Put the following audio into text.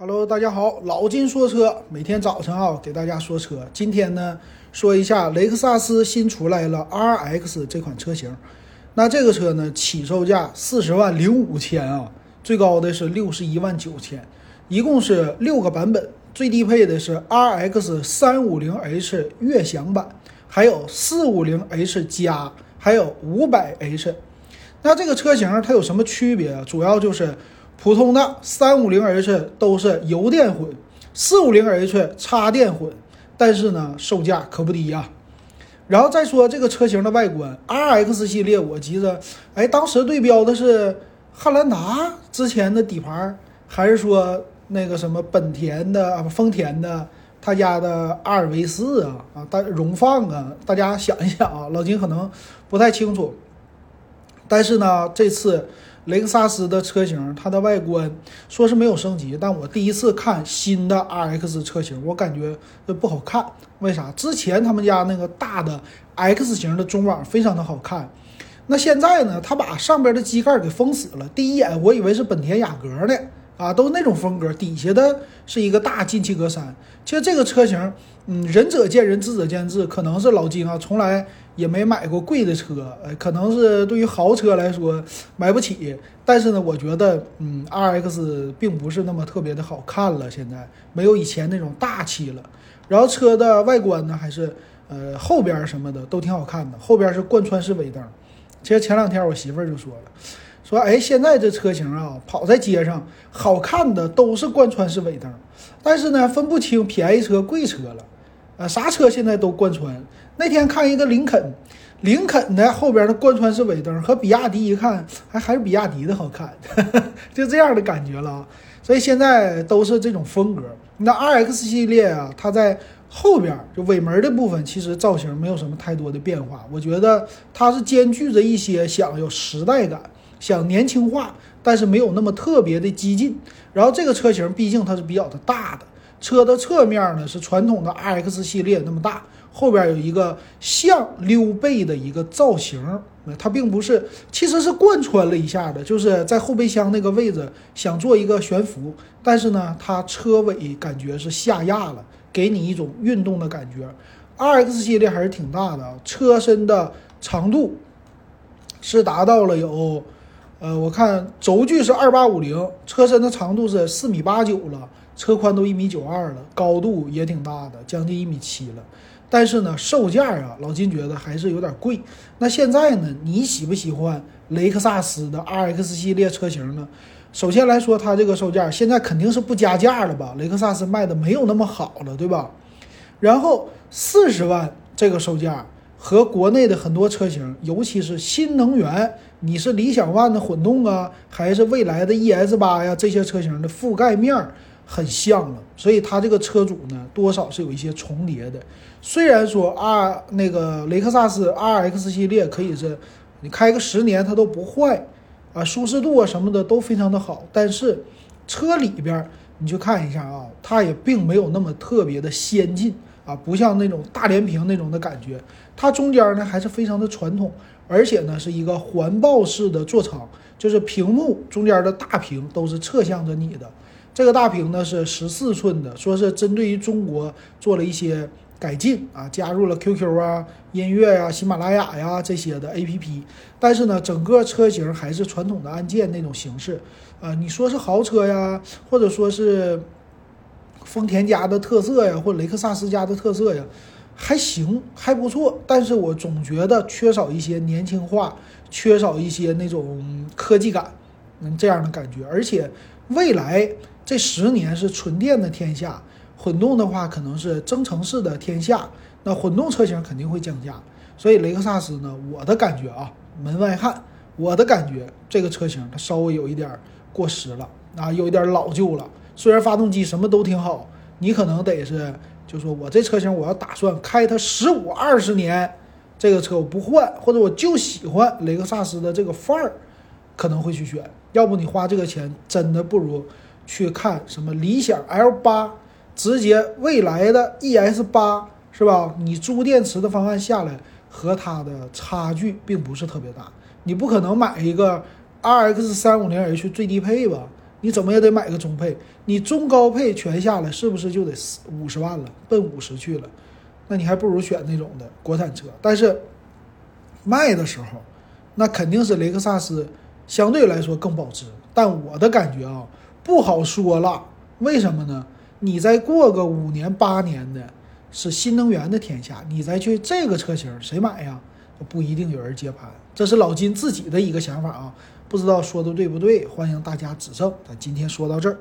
Hello，大家好，老金说车，每天早晨啊给大家说车。今天呢说一下雷克萨斯新出来了 RX 这款车型。那这个车呢起售价四十万零五千啊，最高的是六十一万九千，一共是六个版本，最低配的是 RX 三五零 H 悦享版，还有四五零 H 加，还有五百 H。那这个车型它有什么区别啊？主要就是普通的三五零 H 都是油电混，四五零 H 插电混，但是呢售价可不低呀。然后再说这个车型的外观，RX 系列我记得，哎，当时对标的是汉兰达之前的底盘，还是说那个什么本田的丰田的他家的阿尔卑斯啊啊大荣放啊？大家想一想啊，老金可能不太清楚。但是呢，这次雷克萨斯的车型，它的外观说是没有升级，但我第一次看新的 RX 车型，我感觉不好看。为啥？之前他们家那个大的 X 型的中网非常的好看，那现在呢，他把上边的机盖给封死了。第一眼我以为是本田雅阁呢，啊，都那种风格，底下的是一个大进气格栅。其实这个车型，嗯，仁者见仁，智者见智，可能是老金啊，从来也没买过贵的车，呃，可能是对于豪车来说买不起。但是呢，我觉得，嗯，RX 并不是那么特别的好看了，现在没有以前那种大气了。然后车的外观呢，还是呃后边什么的都挺好看的，后边是贯穿式尾灯。其实前两天我媳妇儿就说了，说哎，现在这车型啊，跑在街上好看的都是贯穿式尾灯，但是呢，分不清便宜车贵车了。啊，啥车现在都贯穿。那天看一个林肯，林肯的后边的贯穿式尾灯和比亚迪一看，还还是比亚迪的好看，就这样的感觉了啊。所以现在都是这种风格。那 RX 系列啊，它在后边就尾门的部分，其实造型没有什么太多的变化。我觉得它是兼具着一些想有时代感、想年轻化，但是没有那么特别的激进。然后这个车型毕竟它是比较的大的。车的侧面呢是传统的 RX 系列那么大，后边有一个像溜背的一个造型，它并不是，其实是贯穿了一下的，就是在后备箱那个位置想做一个悬浮，但是呢，它车尾感觉是下压了，给你一种运动的感觉。RX 系列还是挺大的，车身的长度是达到了有，呃，我看轴距是二八五零，车身的长度是四米八九了。车宽都一米九二了，高度也挺大的，将近一米七了。但是呢，售价啊，老金觉得还是有点贵。那现在呢，你喜不喜欢雷克萨斯的 RX 系列车型呢？首先来说，它这个售价现在肯定是不加价了吧？雷克萨斯卖的没有那么好了，对吧？然后四十万这个售价和国内的很多车型，尤其是新能源，你是理想 ONE 的混动啊，还是未来的 ES 八呀，这些车型的覆盖面。很像了，所以它这个车主呢，多少是有一些重叠的。虽然说 R 那个雷克萨斯 RX 系列可以是你开个十年它都不坏啊，舒适度啊什么的都非常的好，但是车里边你去看一下啊，它也并没有那么特别的先进啊，不像那种大连屏那种的感觉。它中间呢还是非常的传统，而且呢是一个环抱式的座舱，就是屏幕中间的大屏都是侧向着你的。这个大屏呢是十四寸的，说是针对于中国做了一些改进啊，加入了 QQ 啊、音乐呀、喜马拉雅呀这些的 APP。但是呢，整个车型还是传统的按键那种形式啊。你说是豪车呀，或者说是丰田家的特色呀，或雷克萨斯家的特色呀，还行，还不错。但是我总觉得缺少一些年轻化，缺少一些那种科技感，嗯，这样的感觉。而且未来。这十年是纯电的天下，混动的话可能是增程式的天下。那混动车型肯定会降价，所以雷克萨斯呢，我的感觉啊，门外汉，我的感觉这个车型它稍微有一点过时了啊，有一点老旧了。虽然发动机什么都挺好，你可能得是，就说我这车型我要打算开它十五二十年，这个车我不换，或者我就喜欢雷克萨斯的这个范儿，可能会去选。要不你花这个钱，真的不如。去看什么理想 L 八，直接未来的 ES 八是吧？你租电池的方案下来，和它的差距并不是特别大。你不可能买一个 RX 三五零 H 最低配吧？你怎么也得买个中配。你中高配全下来，是不是就得四五十万了，奔五十去了？那你还不如选那种的国产车。但是卖的时候，那肯定是雷克萨斯相对来说更保值。但我的感觉啊，不好说了。为什么呢？你再过个五年八年的，是新能源的天下，你再去这个车型，谁买呀？不一定有人接盘。这是老金自己的一个想法啊，不知道说的对不对？欢迎大家指正。咱今天说到这儿。